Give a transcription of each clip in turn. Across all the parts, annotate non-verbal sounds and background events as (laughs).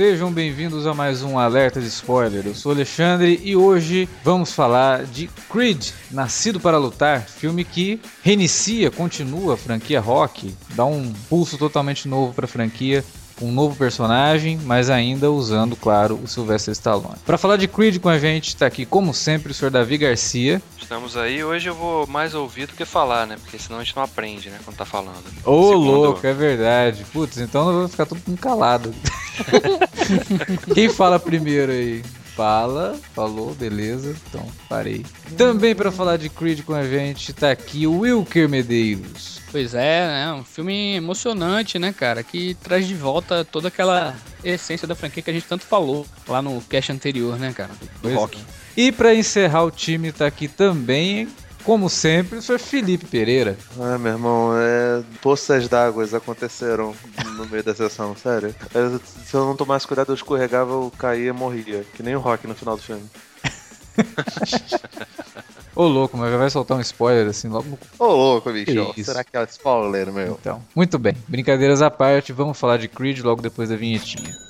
Sejam bem-vindos a mais um Alerta de Spoiler. Eu sou Alexandre e hoje vamos falar de Creed, Nascido para Lutar, filme que reinicia, continua a franquia Rock, dá um pulso totalmente novo para a franquia um novo personagem, mas ainda usando, claro, o Sylvester Stallone. Para falar de Creed com a gente, está aqui, como sempre, o Sr. Davi Garcia. Estamos aí. Hoje eu vou mais ouvir do que falar, né? Porque senão a gente não aprende, né? Quando tá falando. Ô, oh, Segundo... louco, é verdade. Putz, então eu vou ficar todo mundo calado. (laughs) Quem fala primeiro aí? Fala, falou, beleza, então parei. Também para falar de Creed com a gente, tá aqui o Wilker Medeiros. Pois é, né? Um filme emocionante, né, cara? Que traz de volta toda aquela essência da franquia que a gente tanto falou lá no cast anterior, né, cara? Do pois rock. É. E para encerrar o time tá aqui também, como sempre, o senhor Felipe Pereira. Ah, meu irmão, é... poças d'água aconteceram no meio da sessão, sério. Se eu não tomasse cuidado, eu escorregava, eu caía e morria. Que nem o Rock no final do filme. Ô louco, mas vai soltar um spoiler assim logo no. Ô louco, bicho. Será que é spoiler, meu? Então, muito bem. Brincadeiras à parte, vamos falar de Creed logo depois da vinhetinha.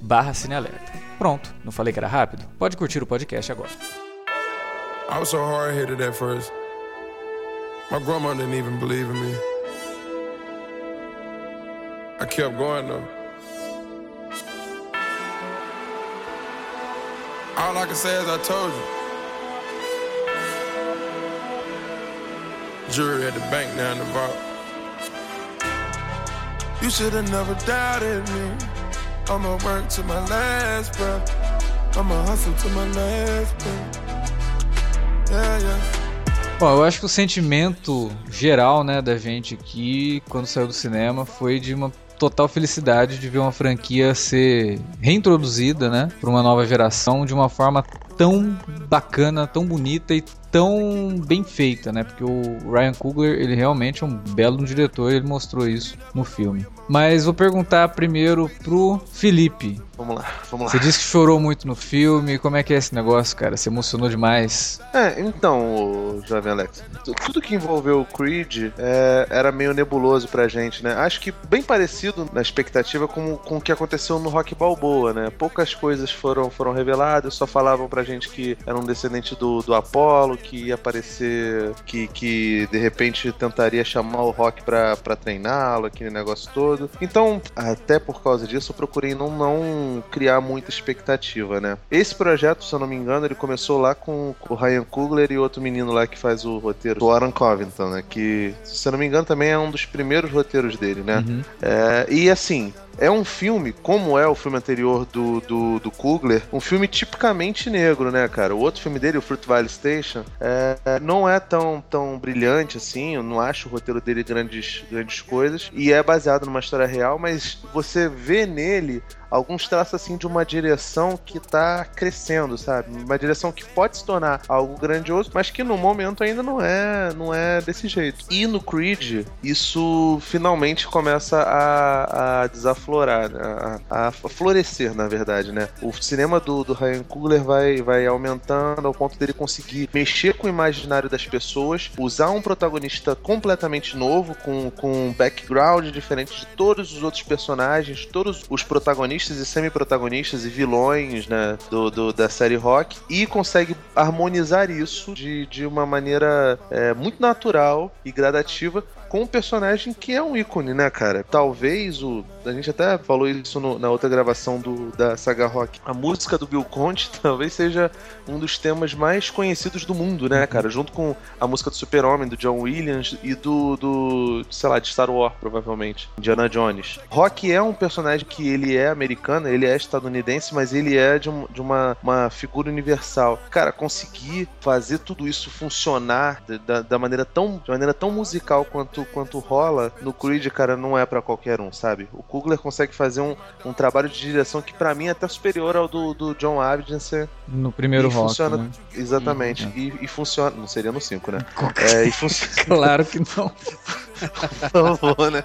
barra Cinealerta. Pronto, não falei que era rápido? Pode curtir o podcast agora. I was so hard-headed at first. My grandma didn't even believe in me. I kept going though. All I can say is I told you. Jury at the bank now the vault. You should have never doubted me. I'ma work to my last breath. I'ma hustle to my last breath. Yeah, yeah. Bom, eu acho que o sentimento geral, né, da gente aqui, quando saiu do cinema, foi de uma total felicidade de ver uma franquia ser reintroduzida, né, para uma nova geração de uma forma tão bacana, tão bonita e tão bem feita, né? Porque o Ryan Coogler, ele realmente é um belo diretor, ele mostrou isso no filme. Mas vou perguntar primeiro pro Felipe. Vamos lá, vamos lá. Você disse que chorou muito no filme. Como é que é esse negócio, cara? Você emocionou demais? É, então, jovem Alex, tudo que envolveu o Creed é, era meio nebuloso pra gente, né? Acho que bem parecido na expectativa com, com o que aconteceu no Rock Balboa, né? Poucas coisas foram, foram reveladas, só falavam pra gente que era um descendente do, do Apollo, que ia aparecer, que, que de repente tentaria chamar o Rock pra, pra treiná-lo, aquele negócio todo. Então, até por causa disso, eu procurei não, não criar muita expectativa, né? Esse projeto, se eu não me engano, ele começou lá com o Ryan Coogler e outro menino lá que faz o roteiro, o Aaron Covington, né? Que, se eu não me engano, também é um dos primeiros roteiros dele, né? Uhum. É, e assim, é um filme, como é o filme anterior do, do, do Kugler, um filme tipicamente negro, né, cara? O outro filme dele, o Fruit Valley Station, é, não é tão, tão brilhante assim, eu não acho o roteiro dele grandes, grandes coisas, e é baseado numa história real, mas você vê nele alguns traços assim de uma direção que tá crescendo, sabe? Uma direção que pode se tornar algo grandioso, mas que no momento ainda não é, não é desse jeito. E no Creed, isso finalmente começa a, a desafiar aflorar, né? a, a, florescer, na verdade, né? O cinema do, do Ryan Coogler vai, vai aumentando ao ponto dele conseguir mexer com o imaginário das pessoas, usar um protagonista completamente novo, com, com um background diferente de todos os outros personagens, todos os protagonistas e semi-protagonistas e vilões, né, do, do, da série Rock, e consegue harmonizar isso de, de uma maneira é, muito natural e gradativa com um personagem que é um ícone, né, cara? Talvez o. A gente até falou isso no, na outra gravação do, da saga rock. A música do Bill Conte (laughs) talvez seja um dos temas mais conhecidos do mundo, né, cara? Junto com a música do Super-Homem, do John Williams e do, do. sei lá, de Star Wars, provavelmente. Indiana Jones. Rock é um personagem que ele é americano, ele é estadunidense, mas ele é de, um, de uma, uma figura universal. Cara, conseguir fazer tudo isso funcionar da, da maneira tão, de maneira tão musical quanto, quanto rola no Creed, cara, não é para qualquer um, sabe? O Kugler consegue fazer um, um trabalho de direção que para mim é até superior ao do, do John Abdinson. No primeiro rock, funciona, né? Exatamente. Uhum. E, e, funciona. Não seria no 5, né? (laughs) É, e funciona. claro que não. (laughs) (laughs) Né?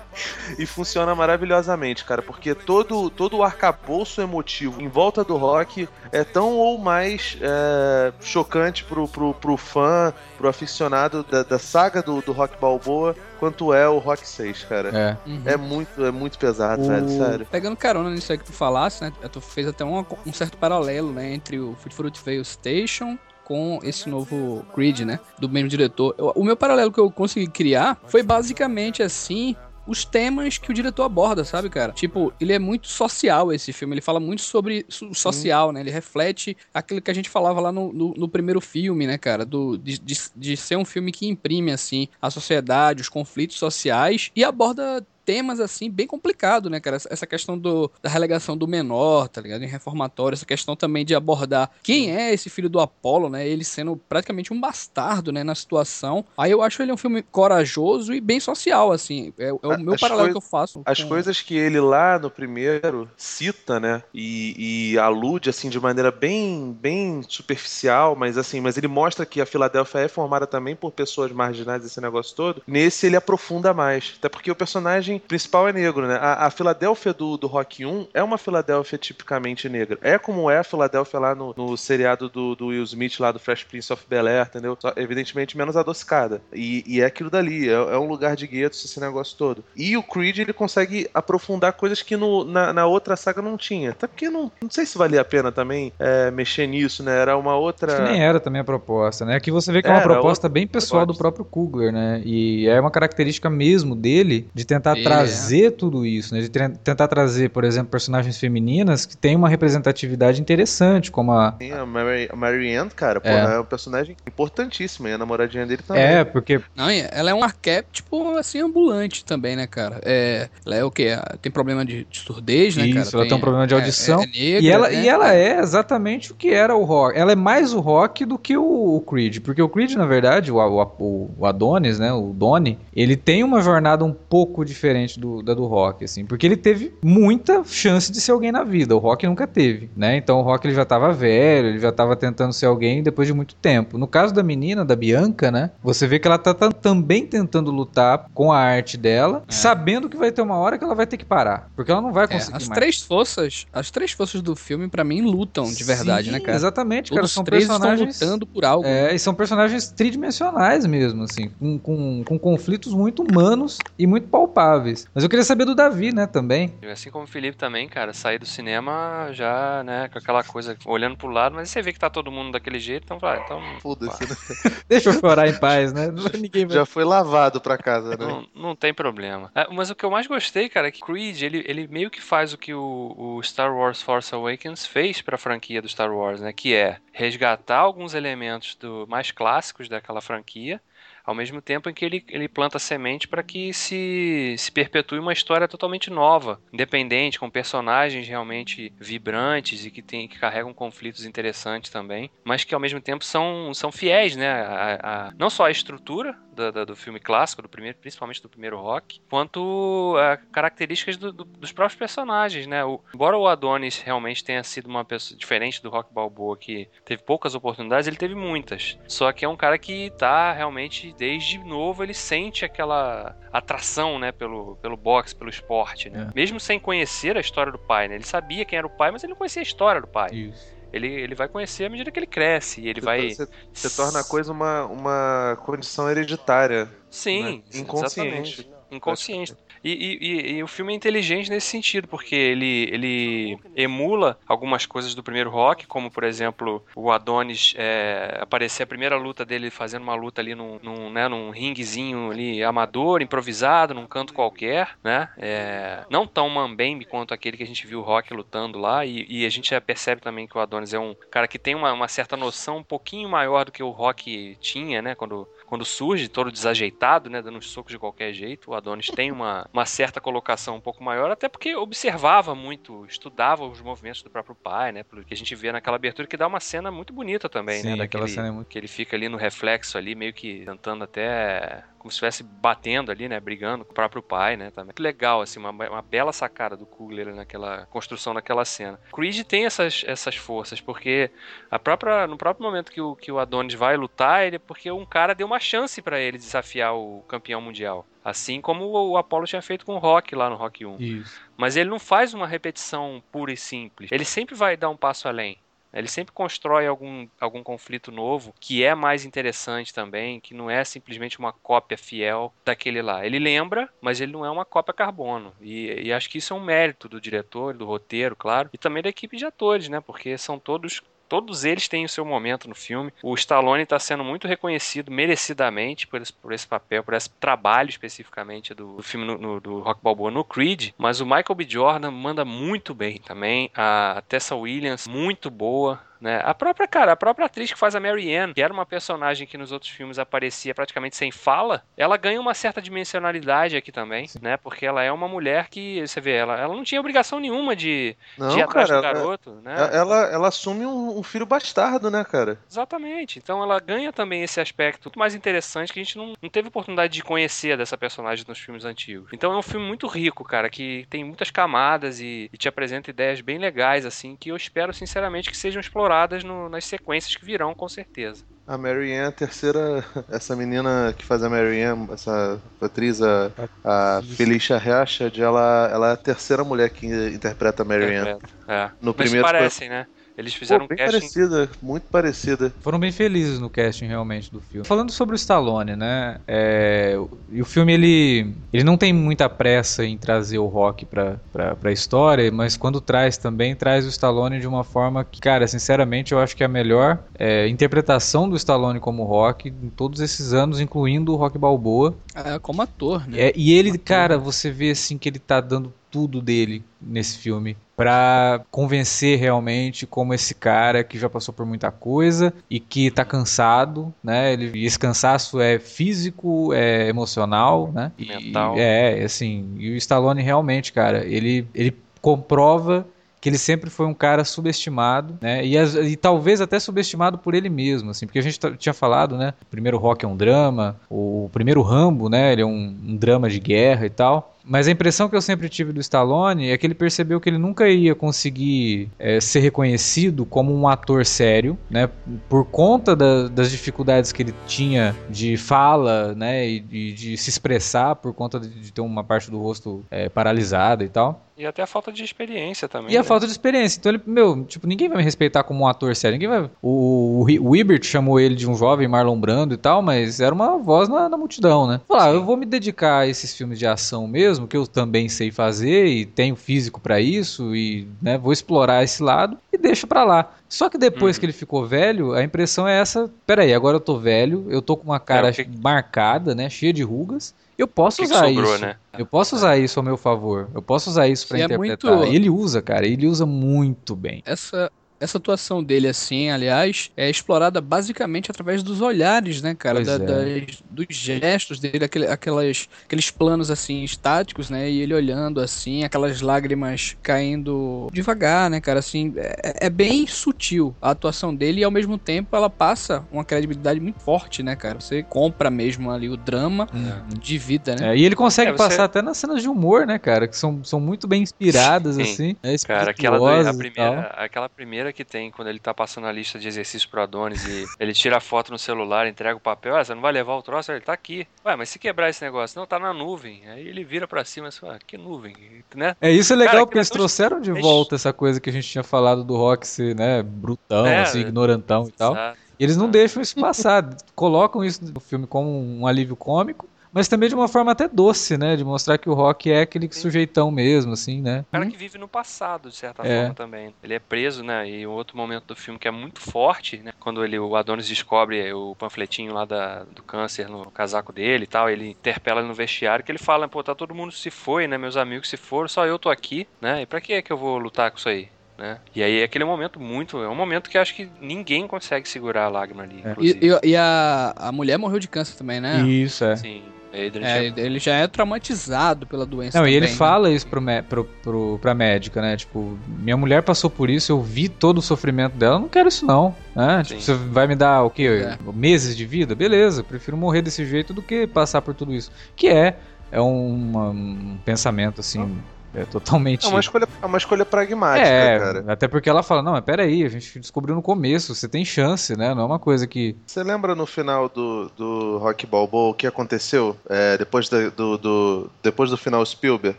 E funciona maravilhosamente, cara, porque todo, todo o arcabouço emotivo em volta do rock é tão ou mais é, chocante pro, pro, pro fã, pro aficionado da, da saga do, do rock balboa, quanto é o Rock 6, cara. É, uhum. é, muito, é muito pesado, o... velho, sério. Pegando carona nisso aí que tu falasse, né? Tu fez até um, um certo paralelo, né? Entre o Food Fruit Veil Station com esse novo Creed, né? Do mesmo diretor. O meu paralelo que eu consegui criar foi basicamente assim os temas que o diretor aborda, sabe, cara? Tipo, ele é muito social esse filme, ele fala muito sobre o social, né? Ele reflete aquilo que a gente falava lá no, no, no primeiro filme, né, cara? Do, de, de, de, ser um filme que imprime, assim, a sociedade, os conflitos sociais e aborda temas assim bem complicado, né, cara? Essa questão do, da relegação do menor, tá ligado? Em reformatório, essa questão também de abordar quem é esse filho do Apolo, né? Ele sendo praticamente um bastardo, né, na situação. Aí eu acho ele um filme corajoso e bem social, assim. É, é o meu as paralelo que eu faço. As com... coisas que ele lá no primeiro cita, né, e, e, alude assim de maneira bem, bem superficial, mas assim, mas ele mostra que a Filadélfia é formada também por pessoas marginais esse negócio todo. Nesse ele aprofunda mais, até porque o personagem personagem principal é negro, né? A, a Filadélfia do, do Rock 1 é uma Filadélfia tipicamente negra. É como é a Filadélfia lá no, no seriado do, do, Will Smith, lá do Fresh Prince of Bel-Air, entendeu? Só, evidentemente menos adocicada. E, e é aquilo dali, é, é, um lugar de guetos esse negócio todo. E o Creed, ele consegue aprofundar coisas que no, na, na outra saga não tinha. Até porque não, não sei se valia a pena também é, mexer nisso, né? Era uma outra... Acho que nem era também a proposta, né? Aqui você vê que é uma proposta bem pessoal do próprio Kugler, né? E é uma característica mesmo dele de tentar trazer é. tudo isso, né? De tentar trazer, por exemplo, personagens femininas que têm uma representatividade interessante, como a. Sim, a Mary, a Mary Ann, cara, pô, é. é um personagem importantíssimo, e a namoradinha dele também. É, porque. Não, ela é um arquétipo, assim, ambulante também, né, cara? É, ela é o quê? Tem problema de, de surdez, né, isso, cara? Isso, ela tem, tem um problema de é, audição. É, é negra, e, ela, né? e ela é exatamente o que era o rock. Ela é mais o rock do que o, o Creed, porque o Creed, na verdade, o, o, o Adonis, né, o Donnie, ele tem uma jornada um pouco diferente do, da do Rock, assim, porque ele teve muita chance de ser alguém na vida. O Rock nunca teve, né? Então o Rock ele já tava velho, ele já tava tentando ser alguém depois de muito tempo. No caso da menina, da Bianca, né? Você vê que ela tá, tá também tentando lutar com a arte dela, é. sabendo que vai ter uma hora que ela vai ter que parar, porque ela não vai é, conseguir é, as mais. três forças, as três forças do filme para mim lutam de verdade, Sim, né, cara? Exatamente, cara, são três personagens lutando por algo. É, e são personagens tridimensionais mesmo, assim, com, com, com conflitos muito humanos e muito palpáveis. Mas eu queria saber do Davi, né, também. Assim como o Felipe também, cara, sair do cinema já, né, com aquela coisa, olhando pro lado, mas você vê que tá todo mundo daquele jeito, então vai, então... Foda-se, né? (laughs) Deixa eu chorar em paz, né? (laughs) (laughs) Ninguém vai... Já foi lavado pra casa, né? Não, não tem problema. É, mas o que eu mais gostei, cara, é que Creed, ele, ele meio que faz o que o, o Star Wars Force Awakens fez pra franquia do Star Wars, né, que é resgatar alguns elementos do mais clássicos daquela franquia, ao mesmo tempo em que ele, ele planta semente para que se, se perpetue uma história totalmente nova, independente, com personagens realmente vibrantes e que, tem, que carregam conflitos interessantes também, mas que ao mesmo tempo são, são fiéis, né? A, a, não só à estrutura do, do, do, filme clássico, do primeiro, principalmente do primeiro rock, quanto a características do, dos próprios personagens, né? O, embora o Adonis realmente tenha sido uma pessoa diferente do Rock Balboa, que teve poucas oportunidades, ele teve muitas. Só que é um cara que tá realmente desde novo ele sente aquela atração, né, pelo, pelo boxe, pelo esporte, né? É. Mesmo sem conhecer a história do pai, né? Ele sabia quem era o pai, mas ele não conhecia a história do pai. Isso. Ele, ele vai conhecer à medida que ele cresce. E ele você, vai. Você, você, torna a coisa uma, uma condição hereditária. Sim, né? inconsciente. Exatamente. Inconsciente. E, e, e, o filme é inteligente nesse sentido, porque ele, ele emula algumas coisas do primeiro rock, como por exemplo o Adonis é, aparecer a primeira luta dele fazendo uma luta ali num, num, né, num ringuezinho ali amador, improvisado, num canto qualquer, né? É, não tão mambembe quanto aquele que a gente viu o Rock lutando lá, e, e, a gente já percebe também que o Adonis é um cara que tem uma, uma certa noção um pouquinho maior do que o Rock tinha, né? Quando quando surge, todo desajeitado, né, dando uns socos de qualquer jeito. O Adonis tem uma, uma certa colocação um pouco maior, até porque observava muito, estudava os movimentos do próprio pai, né, pelo que a gente vê naquela abertura, que dá uma cena muito bonita também, Sim, né, daquele, cena é muito... que ele fica ali no reflexo ali, meio que tentando até como se estivesse batendo ali, né? Brigando com o próprio pai, né? Também. Legal, assim, uma, uma bela sacada do Kugler naquela construção daquela cena. Creed tem essas, essas forças, porque a própria, no próprio momento que o, que o Adonis vai lutar, ele é porque um cara deu uma chance para ele desafiar o campeão mundial. Assim como o Apollo tinha feito com o Rock lá no Rock 1. Isso. Mas ele não faz uma repetição pura e simples. Ele sempre vai dar um passo além. Ele sempre constrói algum, algum conflito novo que é mais interessante também, que não é simplesmente uma cópia fiel daquele lá. Ele lembra, mas ele não é uma cópia carbono. E, e acho que isso é um mérito do diretor, do roteiro, claro, e também da equipe de atores, né? Porque são todos todos eles têm o seu momento no filme. O Stallone está sendo muito reconhecido merecidamente por esse, por esse papel, por esse trabalho especificamente do, do filme no, no, do Rock Balboa no Creed. Mas o Michael B. Jordan manda muito bem também. A Tessa Williams, muito boa. Né? A própria, cara, a própria atriz que faz a Mary Ann, que era uma personagem que nos outros filmes aparecia praticamente sem fala, ela ganha uma certa dimensionalidade aqui também, Sim. né? Porque ela é uma mulher que, você vê, ela, ela não tinha obrigação nenhuma de, não, de ir atrás cara, do garoto, né? Ela, ela assume um, um, filho bastardo, né, cara? Exatamente. Então ela ganha também esse aspecto muito mais interessante que a gente não, não teve oportunidade de conhecer dessa personagem nos filmes antigos. Então é um filme muito rico, cara, que tem muitas camadas e, e te apresenta ideias bem legais, assim, que eu espero sinceramente que sejam exploradas exploradas no, nas sequências que virão, com certeza. A Mary Ann, a terceira. (laughs) Essa menina que faz a Mary Ann, essa atriz, a, a Felicia Rashad, ela, ela é a terceira mulher que interpreta a Mary Ann. É. No Mas primeiro parecem, né? Eles fizeram Pô, bem um casting... parecida, muito parecida. Foram bem felizes no casting realmente do filme. Falando sobre o Stallone, né? É... E o filme ele, ele não tem muita pressa em trazer o rock pra, pra, pra história, mas quando traz também, traz o Stallone de uma forma que, cara, sinceramente, eu acho que é a melhor é, interpretação do Stallone como rock em todos esses anos, incluindo o Rock Balboa. É, como ator, né? É, e ele, cara, você vê assim que ele tá dando tudo dele nesse filme para convencer realmente como esse cara que já passou por muita coisa e que tá cansado, né? Ele, e esse cansaço é físico, é emocional, né? Mental. E, é, assim, e o Stallone realmente, cara, ele, ele comprova que ele sempre foi um cara subestimado, né? E, e, talvez até subestimado por ele mesmo, assim, porque a gente tinha falado, né? O primeiro rock é um drama, o primeiro Rambo, né? Ele é um, um drama de guerra e tal. Mas a impressão que eu sempre tive do Stallone é que ele percebeu que ele nunca ia conseguir é, ser reconhecido como um ator sério, né? Por conta da, das dificuldades que ele tinha de fala, né? E, e de se expressar por conta de, de ter uma parte do rosto é, paralisada e tal. E até a falta de experiência também. E né? a falta de experiência. Então ele, meu, tipo, ninguém vai me respeitar como um ator sério. Ninguém vai. O, o, o Ibert chamou ele de um jovem Marlon Brando e tal, mas era uma voz na, na multidão, né? Falar, ah, eu vou me dedicar a esses filmes de ação mesmo, que eu também sei fazer e tenho físico para isso e, né, vou explorar esse lado e deixo para lá. Só que depois uhum. que ele ficou velho, a impressão é essa, peraí, agora eu tô velho, eu tô com uma cara é, que... marcada, né, cheia de rugas, eu posso que usar que sobrou, isso. Né? Eu posso usar isso ao meu favor. Eu posso usar isso para interpretar. É muito... Ele usa, cara. Ele usa muito bem. Essa essa atuação dele, assim, aliás, é explorada basicamente através dos olhares, né, cara? Da, é. das, dos gestos dele, aquele, aquelas, aqueles planos, assim, estáticos, né? E ele olhando, assim, aquelas lágrimas caindo devagar, né, cara? Assim, é, é bem sutil a atuação dele e, ao mesmo tempo, ela passa uma credibilidade muito forte, né, cara? Você compra mesmo ali o drama uhum. de vida, né? É, e ele consegue é, você... passar até nas cenas de humor, né, cara? Que são, são muito bem inspiradas, Sim. assim. Né, cara, aquela, a primeira, aquela primeira que tem quando ele tá passando a lista de exercícios pro Adonis e ele tira a foto no celular, entrega o papel, ah, você não vai levar o troço? Ele tá aqui. Ué, mas se quebrar esse negócio? Não, tá na nuvem. Aí ele vira pra cima e fala, ah, que nuvem, né? É, isso é legal, Cara, porque eles trouxeram de volta essa coisa que a gente tinha falado do rock ser, né, brutão, é, assim, ignorantão e tal. Exato. Eles não deixam isso passar, colocam isso no filme como um alívio cômico, mas também de uma forma até doce, né? De mostrar que o Rock é aquele sujeitão mesmo, assim, né? O cara que vive no passado, de certa é. forma, também. Ele é preso, né? E um outro momento do filme que é muito forte, né? Quando ele, o Adonis descobre o panfletinho lá da, do câncer no casaco dele e tal, ele interpela ele no vestiário, que ele fala, pô, tá todo mundo se foi, né? Meus amigos se foram, só eu tô aqui, né? E pra que é que eu vou lutar com isso aí? Né? E aí é aquele momento muito. É um momento que acho que ninguém consegue segurar a lágrima ali. É. E, e, e, a, a mulher morreu de câncer também, né? Isso, é. Sim. É, ele já é traumatizado pela doença. Não, também, e ele né? fala isso pro, pro, pro, pra médica, né? Tipo, minha mulher passou por isso, eu vi todo o sofrimento dela, não quero isso não. Né? Tipo, você vai me dar o quê? É. Meses de vida? Beleza, prefiro morrer desse jeito do que passar por tudo isso. Que é, é um, um pensamento assim. É totalmente. É uma escolha, é uma escolha pragmática, é, cara. Até porque ela fala: não, mas peraí, a gente descobriu no começo, você tem chance, né? Não é uma coisa que. Você lembra no final do, do Rock Balboa o que aconteceu? É, depois, do, do, depois do final Spielberg?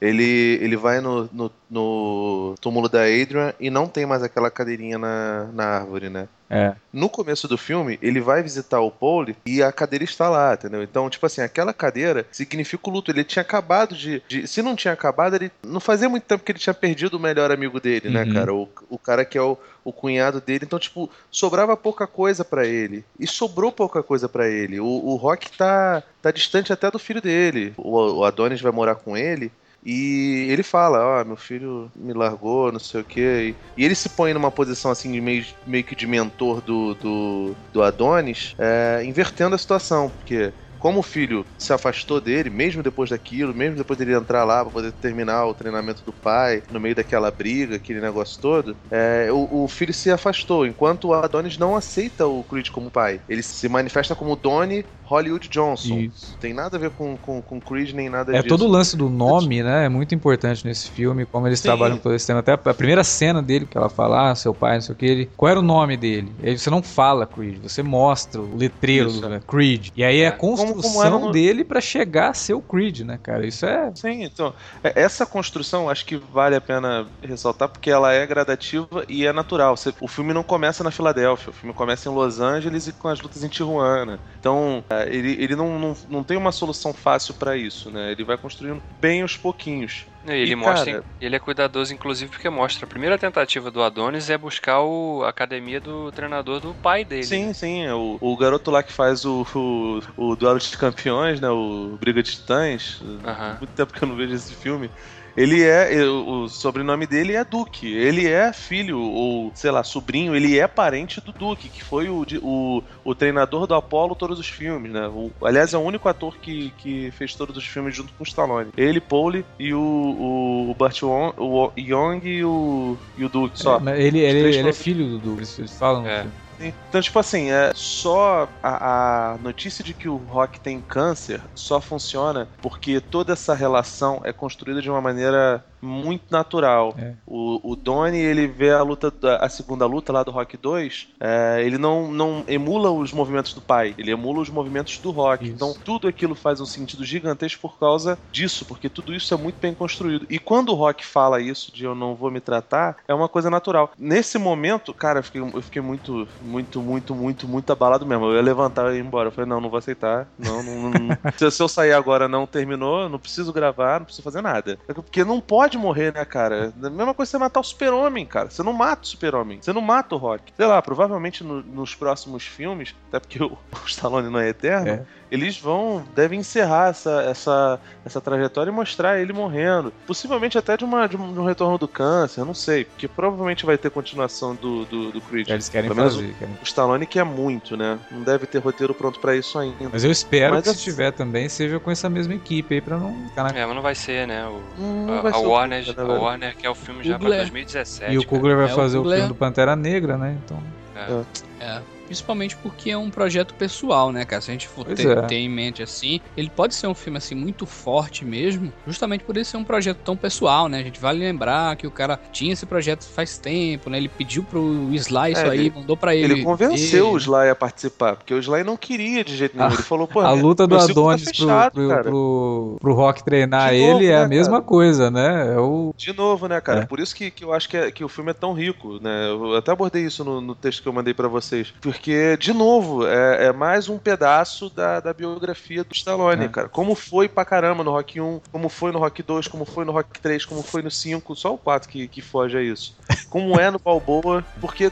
Ele, ele vai no, no, no, túmulo da Adrian e não tem mais aquela cadeirinha na, na árvore, né? É. No começo do filme, ele vai visitar o Paul e a cadeira está lá, entendeu? Então, tipo assim, aquela cadeira significa o luto. Ele tinha acabado de, de, Se não tinha acabado, ele. Não fazia muito tempo que ele tinha perdido o melhor amigo dele, né, uhum. né, cara? O, o cara que é o, o cunhado dele. Então, tipo, sobrava pouca coisa para ele. E sobrou pouca coisa para ele. O, o Rock tá, tá distante até do filho dele. O, o Adonis vai morar com ele. E ele fala, ó, oh, meu filho me largou, não sei o quê. E, ele se põe numa posição assim, meio, meio que de mentor do, do, do Adonis, é, invertendo a situação, porque como o filho se afastou dele, mesmo depois daquilo, mesmo depois dele entrar lá para poder terminar o treinamento do pai, no meio daquela briga, aquele negócio todo, é, o, o, filho se afastou, enquanto o Adonis não aceita o Creed como pai. Ele se manifesta como Donnie Hollywood Johnson. Isso. Tem nada a ver com, com, com Creed nem nada é, disso. É todo o lance do nome, né? É muito importante nesse filme, como eles Sim. trabalham todo esse tema. Até a primeira cena dele, que ela fala, ah, seu pai, não sei o que, ele. Qual era o nome dele? E aí você não fala Creed, você mostra o letreiro do né? Creed. E aí é a construção como, como no... dele para chegar a ser o Creed, né, cara? Isso é. Sim, então. É, essa construção acho que vale a pena ressaltar porque ela é gradativa e é natural. O filme não começa na Filadélfia, o filme começa em Los Angeles e com as lutas em Tijuana. Então, é, ele, ele não, não, não tem uma solução fácil para isso, né? Ele vai construindo bem aos pouquinhos. Ele e, mostra, cara... ele é cuidadoso, inclusive, porque mostra a primeira tentativa do Adonis é buscar o, a academia do treinador do pai dele. Sim, né? sim. É o, o garoto lá que faz o, o, o duelo de campeões, né? O Briga de Titãs. Uhum. Muito tempo que eu não vejo esse filme. Ele é. O sobrenome dele é Duque. Ele é filho, ou sei lá, sobrinho, ele é parente do Duque, que foi o, o, o treinador do Apollo todos os filmes, né? O, aliás, é o único ator que, que fez todos os filmes junto com o Stallone. Ele, Pauli e o, o, o Burt o Young e o, e o Duque só. É, ele, ele, ele é filho do Duque, eles falam. É. Então, tipo assim, é só a, a, notícia de que o Rock tem câncer só funciona porque toda essa relação é construída de uma maneira muito natural. É. O, o Donnie, ele vê a luta, a segunda luta lá do Rock 2, é, ele não, não emula os movimentos do pai, ele emula os movimentos do Rock. Isso. Então tudo aquilo faz um sentido gigantesco por causa disso, porque tudo isso é muito bem construído. E quando o Rock fala isso de eu não vou me tratar, é uma coisa natural. Nesse momento, cara, eu fiquei, eu fiquei muito, muito, muito, muito, muito abalado mesmo. Eu ia levantar e ir embora. Eu falei, não, não vou aceitar. Não, não, não. (laughs) se eu sair agora não terminou, não preciso gravar, não preciso fazer nada. Porque não pode morrer, né, cara? A mesma coisa você matar o super-homem, cara. Você não mata o super-homem. Você não mata o Rock. Sei lá, provavelmente no, nos próximos filmes, até porque o, o (laughs) Stallone não é eterno, é eles vão devem encerrar essa, essa, essa trajetória e mostrar ele morrendo. Possivelmente até de, uma, de, um, de um retorno do câncer, não sei, porque provavelmente vai ter continuação do, do, do Creed. Eles querem Pelo fazer. O, o Stallone quer muito, né? Não deve ter roteiro pronto para isso ainda. Mas eu espero mas que assim, se tiver também seja com essa mesma equipe aí pra não ficar na... É, mas não vai ser, né? O, hum, a, a Warner, a Warner quer o filme já pra 2017. E o Kugler vai é, fazer o, o filme do Pantera Negra, né? Então... É. é. Principalmente porque é um projeto pessoal, né, cara? Se a gente for ter, é. ter, em mente assim, ele pode ser um filme assim muito forte mesmo, justamente por ele ser um projeto tão pessoal, né? A gente vale lembrar que o cara tinha esse projeto faz tempo, né? Ele pediu pro Sly isso é, aí, mandou para ele. Ele convenceu o Sly a participar, porque o Sly não queria de jeito nenhum. ele falou, pô, a luta do tá Adonis tá fechado, pro, pro, pro, pro, Rock treinar de ele novo, é né, a mesma cara? coisa, né? É o... De novo, né, cara? É. Por isso que, que eu acho que, é, que o filme é tão rico, né? Eu até abordei isso no, no texto que eu mandei para você vocês. Porque, de novo, é, é mais um pedaço da, da biografia do Stallone, é. cara. Como foi pra caramba no Rock 1, como foi no Rock 2, como foi no Rock 3, como foi no 5, só o 4 que, que foge a isso. Como é no Balboa, porque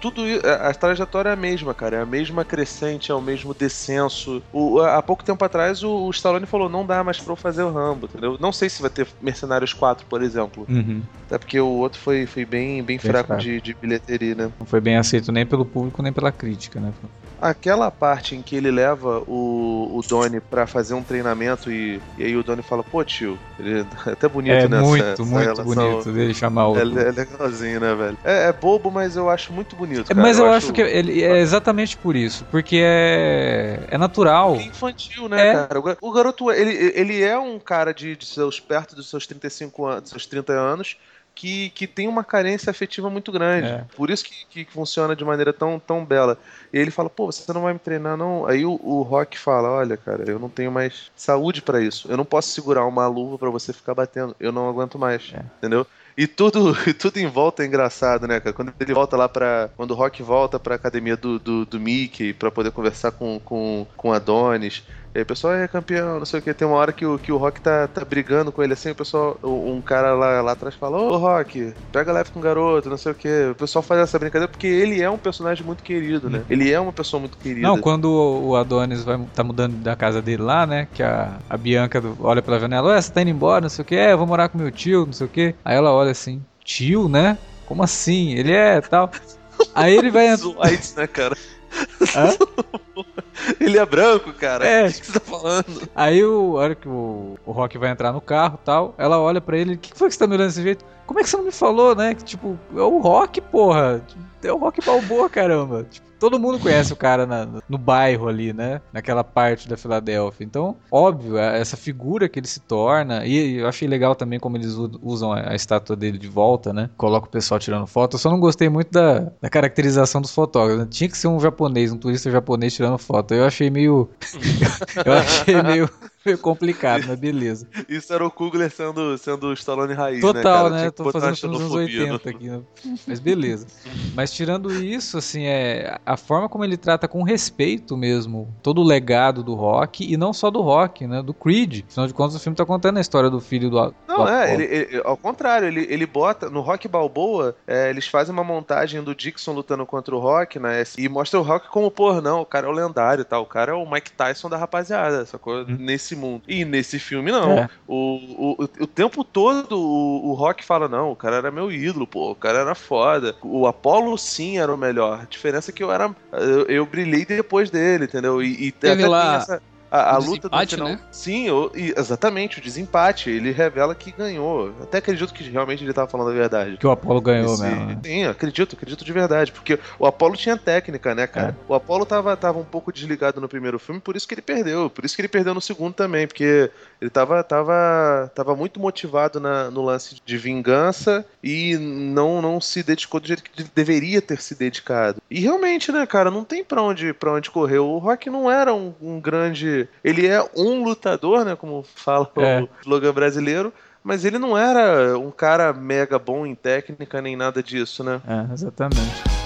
tudo a trajetória é a mesma, cara. É a mesma crescente, é o mesmo descenso. O, há pouco tempo atrás o, o Stallone falou: não dá mais pra eu fazer o Rambo, entendeu? Não sei se vai ter Mercenários 4, por exemplo. Uhum. Até porque o outro foi, foi bem, bem, bem fraco, fraco. De, de bilheteria, né? Não foi bem aceito nem pelo público nem pela crítica, né? Aquela parte em que ele leva o, o Donnie pra fazer um treinamento e, e aí o Donnie fala, pô tio, ele é até bonito, é, né? Muito, muito essa bonito dele chamar o. É, é legalzinho, né, velho? É, é, bobo, mas eu acho muito bonito. Cara. Mas eu, eu acho, acho, que ele é exatamente por isso. Porque é, é natural. É infantil, né, é. cara? O garoto, ele, ele é um cara de, de seus perto dos seus 35 anos, seus 30 anos que, que tem uma carência afetiva muito grande. É. Por isso que, que funciona de maneira tão, tão bela. E ele fala, pô, você não vai me treinar, não? Aí o, o Rock fala, olha, cara, eu não tenho mais saúde para isso. Eu não posso segurar uma luva para você ficar batendo. Eu não aguento mais. É. Entendeu? E tudo, (laughs) tudo em volta é engraçado, né, cara? Quando ele volta lá pra. Quando o Rock volta pra academia do, do, do Mickey pra poder conversar com, com, com Adonis. E aí o pessoal é campeão, não sei o que. Tem uma hora que o, que o Rock tá, tá brigando com ele assim, o pessoal, um cara lá, lá atrás fala, ô Rock, pega leve com o garoto, não sei o que. O pessoal faz essa brincadeira porque ele é um personagem muito querido, né? Uhum. Ele é uma pessoa muito querida. Não, quando o Adonis vai, tá mudando da casa dele lá, né? Que a, a Bianca olha pela janela, ué, você tá indo embora, não sei o que, é, eu vou morar com meu tio, não sei o que. Aí ela olha assim, tio, né? Como assim? Ele é tal. (laughs) Aí ele vai. White, né, cara? Hã? (laughs) Ele é branco, cara. É. O que você tá falando? Aí o, a hora que o, o Rock vai entrar no carro tal, ela olha pra ele, o que foi que você tá me olhando desse jeito? Como é que você não me falou, né? Que tipo, é o Rock, porra. É o Rock Balboa, caramba. Tipo, todo mundo conhece o cara na, no bairro ali, né? Naquela parte da Filadélfia. Então, óbvio, é essa figura que ele se torna. E eu achei legal também como eles usam a, estátua dele de volta, né? Coloca o pessoal tirando foto. Eu só não gostei muito da, da caracterização dos fotógrafos. Né? Tinha que ser um japonês, um turista japonês tirando foto. Eu achei meio. (laughs) eu achei meio (laughs) Meio complicado, mas beleza. Isso era o Kugler sendo, sendo o Stallone raiz, Total, né? né? Tô fazendo os anos 80 aqui, né? Mas beleza. Mas tirando isso, assim, é a forma como ele trata com respeito mesmo todo o legado do rock, e não só do rock, né? Do Creed. Afinal de contas, o filme tá contando a história do filho do Não, do é, ele, ele, ao contrário, ele, ele bota, no Rock Balboa, é, eles fazem uma montagem do Dixon lutando contra o Rock, né? E mostra o Rock como, pô, não, o cara é o lendário, tá? O cara é o Mike Tyson da rapaziada, sacou? Hum. Nesse nesse mundo. E nesse filme, não. É. O, o, o tempo todo o, o Rock fala: não, o cara era meu ídolo, pô, o cara era foda. O Apollo sim era o melhor. A diferença é que eu era. Eu, eu brilhei depois dele, entendeu? E, e até lá... essa a, a luta do final. Né? Sim, o, exatamente, o desempate. Ele revela que ganhou. Até acredito que realmente ele estava falando a verdade. Que o Apollo ganhou Esse, mesmo. Né? Sim, acredito, acredito de verdade. Porque o Apollo tinha técnica, né, cara? É. O Apollo tava, tava um pouco desligado no primeiro filme, por isso que ele perdeu. Por isso que ele perdeu no segundo também, porque ele tava, tava, tava muito motivado na, no lance de vingança e não, não se dedicou do jeito que deveria ter se dedicado. E realmente, né, cara, não tem pra onde, pra onde correr. O Rock não era um, um grande ele é um lutador, né? Como fala é. o slogan brasileiro. Mas ele não era um cara mega bom em técnica nem nada disso, né? É, exatamente.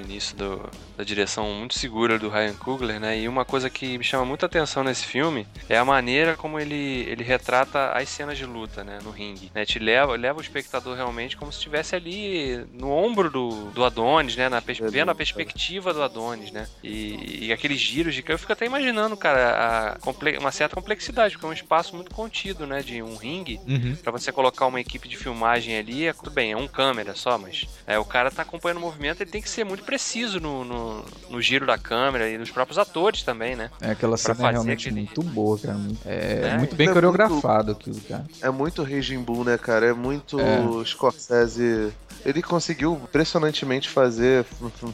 Início do, da direção muito segura do Ryan Coogler, né? E uma coisa que me chama muita atenção nesse filme é a maneira como ele, ele retrata as cenas de luta, né? No ringue, né? Te leva, leva o espectador realmente como se estivesse ali no ombro do, do Adonis, né? Na, vendo a perspectiva do Adonis, né? E, e aqueles giros de... Eu fico até imaginando, cara, a, uma certa complexidade, porque é um espaço muito contido, né? De um ringue, uhum. para você colocar uma equipe de filmagem ali, é tudo bem, é um câmera só, mas é, o cara tá acompanhando o movimento, ele tem que ser muito preciso no, no no, giro da câmera e nos próprios atores também, né? É, aquela cena é realmente aquele... muito boa, cara. É, é muito bem é coreografado muito, aquilo, cara. É muito Raging Bull, né, cara? É muito é. Scorsese ele conseguiu impressionantemente fazer,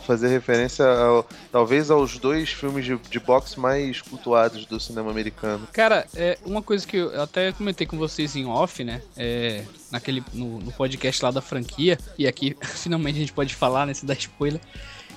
fazer referência ao, talvez aos dois filmes de, de boxe mais cultuados do cinema americano. Cara, é uma coisa que eu até comentei com vocês em off, né? É, naquele no, no podcast lá da franquia e aqui (laughs) finalmente a gente pode falar, né, se dar spoiler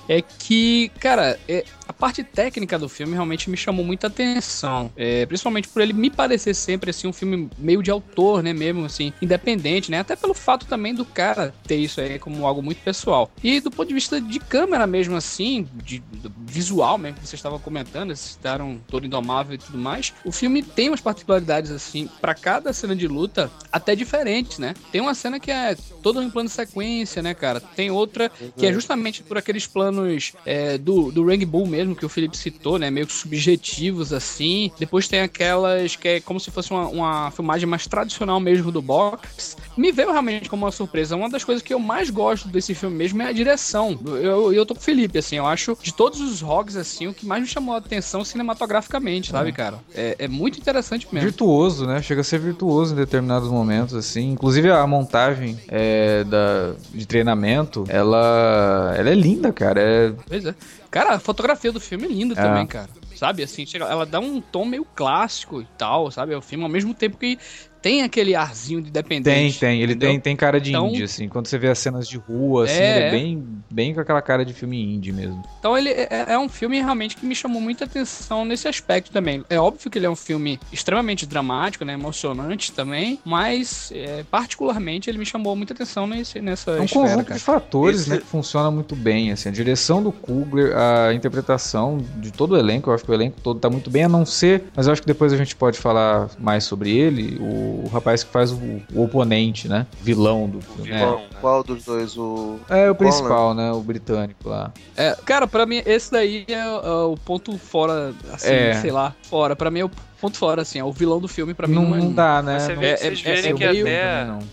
é que, cara, é, a parte técnica do filme realmente me chamou muita atenção. É, principalmente por ele me parecer sempre assim um filme meio de autor, né? Mesmo assim, independente, né? Até pelo fato também do cara ter isso aí como algo muito pessoal. E do ponto de vista de câmera mesmo assim, de, visual mesmo, que vocês estavam comentando, eles citaram todo indomável e tudo mais. O filme tem umas particularidades assim, para cada cena de luta, até diferentes, né? Tem uma cena que é toda em plano de sequência, né, cara? Tem outra que é justamente por aqueles planos planos é, do, do Rang Bull mesmo, que o Felipe citou, né? Meio que subjetivos, assim. Depois tem aquelas que é como se fosse uma, uma filmagem mais tradicional mesmo do box. Me veio realmente como uma surpresa. Uma das coisas que eu mais gosto desse filme mesmo é a direção. Eu, eu tô com o Felipe, assim, eu acho de todos os rogs, assim, o que mais me chamou a atenção cinematograficamente, sabe, cara? É, é muito interessante mesmo. Virtuoso, né? Chega a ser virtuoso em determinados momentos, assim. Inclusive a montagem é, da, de treinamento, ela, ela é linda, cara. É Pois é. Cara, a fotografia do filme é linda é. também, cara. Sabe, assim, chega, ela dá um tom meio clássico e tal, sabe? É o filme ao mesmo tempo que tem aquele arzinho de dependente. Tem, tem. Ele tem, tem cara de então, indie, assim. Quando você vê as cenas de rua, assim, é, ele é bem, bem com aquela cara de filme indie mesmo. Então ele é, é, um filme realmente que me chamou muita atenção nesse aspecto também. É óbvio que ele é um filme extremamente dramático, né? Emocionante também, mas é, particularmente ele me chamou muita atenção nesse, nessa É um esfera, conjunto cara. de fatores, Esse... né? Que funciona muito bem, assim. A direção do Kugler, a interpretação de todo o elenco, eu acho que o elenco todo tá muito bem, a não ser, mas eu acho que depois a gente pode falar mais sobre ele, o o rapaz que faz o, o oponente, né? Vilão do filme. Vilão, é. Qual dos dois? O. É o principal, né? O britânico lá. É, cara, pra mim, esse daí é, é o ponto fora, assim, é. sei lá, fora. Pra mim é o ponto fora, assim, é o vilão do filme, pra mim não, não, é, não dá, né? Você vê, é, vocês é, verem que até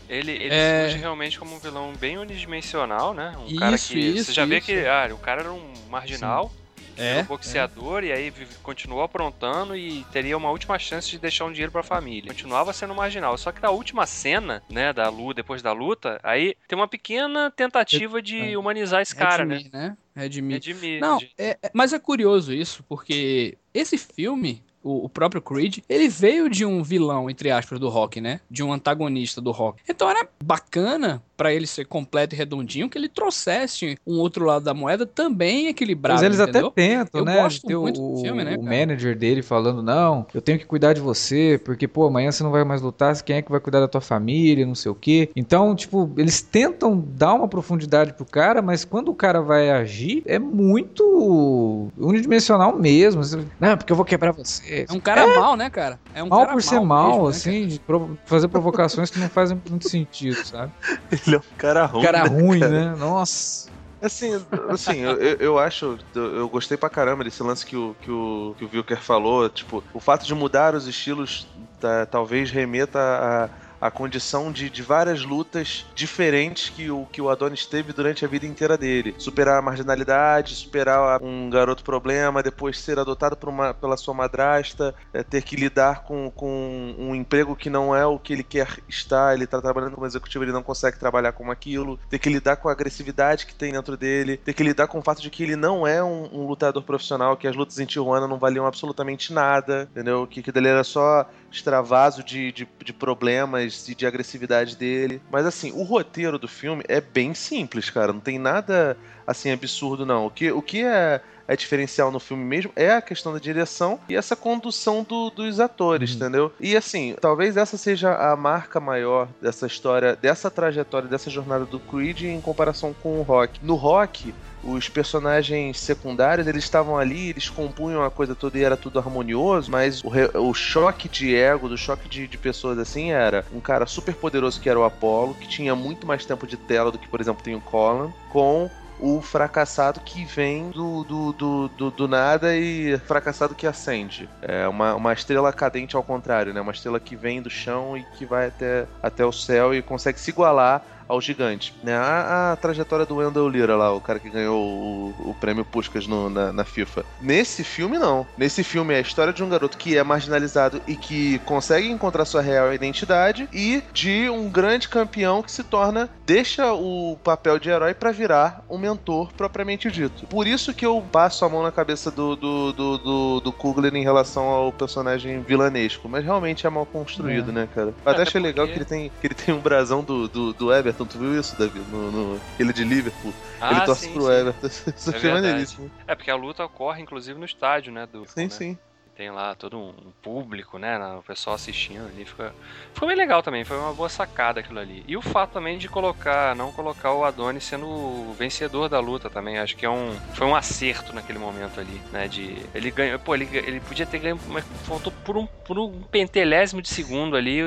ele, ele é... surge realmente como um vilão bem unidimensional, né? Um isso, cara que. Isso, você já isso. vê que ah, o cara era um marginal. Sim é, boxeador é. e aí continuou aprontando e teria uma última chance de deixar um dinheiro para a família. Continuava sendo marginal. Só que na última cena, né, da luta, depois da luta, aí tem uma pequena tentativa de é. humanizar esse cara, né? Né? Redimir. Redimir. Não, é, é, mas é curioso isso, porque esse filme, o, o, próprio Creed, ele veio de um vilão, entre aspas, do rock, né? De um antagonista do rock. Então era bacana para ele ser completo e redondinho, que ele trouxesse um outro lado da moeda também equilibrado. Mas eles entendeu? até tentam, eu né? Gosto muito o, do filme, né? O manager dele falando: não, eu tenho que cuidar de você, porque, pô, amanhã você não vai mais lutar, quem é que vai cuidar da tua família, não sei o quê. Então, tipo, eles tentam dar uma profundidade pro cara, mas quando o cara vai agir, é muito unidimensional mesmo. Não, porque eu vou quebrar você. É um cara é. mal, né, cara? É um mal por mal ser mal, mesmo, né, assim, né, de fazer provocações que não fazem muito sentido, sabe? (laughs) Ele é um cara ruim. Cara né, ruim, cara? né? Nossa. Assim, assim eu, eu acho, eu gostei pra caramba desse lance que o, que o, que o Wilker falou. Tipo, o fato de mudar os estilos tá, talvez remeta a a condição de, de várias lutas diferentes que o, que o Adonis teve durante a vida inteira dele. Superar a marginalidade, superar um garoto problema, depois ser adotado uma, pela sua madrasta, é, ter que lidar com, com um emprego que não é o que ele quer estar, ele está trabalhando como executivo, ele não consegue trabalhar com aquilo, ter que lidar com a agressividade que tem dentro dele, ter que lidar com o fato de que ele não é um, um lutador profissional, que as lutas em Tijuana não valiam absolutamente nada, entendeu? Que, que dele era só extravaso de, de, de problemas e de agressividade dele. Mas assim, o roteiro do filme é bem simples, cara. Não tem nada assim absurdo, não. O que, o que é, é diferencial no filme mesmo é a questão da direção e essa condução do, dos atores, uhum. entendeu? E assim, talvez essa seja a marca maior dessa história, dessa trajetória, dessa jornada do Creed em comparação com o Rock. No Rock, os personagens secundários, eles estavam ali, eles compunham a coisa toda e era tudo harmonioso, mas o, re, o choque de ego, do choque de, de, pessoas assim, era um cara super poderoso que era o Apollo, que tinha muito mais tempo de tela do que, por exemplo, tem o Colin, com o fracassado que vem do, do, do, do, do nada e fracassado que acende. É uma, uma estrela cadente ao contrário, né? Uma estrela que vem do chão e que vai até, até o céu e consegue se igualar ao gigante. Né? A, a, trajetória do Wendell Lira lá, o cara que ganhou o, o prêmio Puskas no, na, na, FIFA. Nesse filme, não. Nesse filme é a história de um garoto que é marginalizado e que consegue encontrar sua real identidade e de um grande campeão que se torna deixa o papel de herói para virar um mentor propriamente dito. Por isso que eu passo a mão na cabeça do, do, do, do, do Kugler em relação ao personagem vilanesco, mas realmente é mal construído, é. né, cara? Eu até achei legal que ele tem, que ele tem um brasão do, do, do Everton, tu viu isso, Davi? No, no, ele de Liverpool. Ah, ele torce sim, pro sim. Everton. (laughs) Isso é, maneiríssimo. É, porque a luta ocorre, inclusive, no estádio, né? Do, sim, né? sim tem lá todo um público, né? O pessoal assistindo ali. Fica... Ficou bem legal também, foi uma boa sacada aquilo ali. E o fato também de colocar, não colocar o Adonis sendo o vencedor da luta também. Acho que é um, foi um acerto naquele momento ali, né? De, ele ganhou, pô, ele, ele podia ter ganho, mas faltou por um, por um pentelésimo de segundo ali,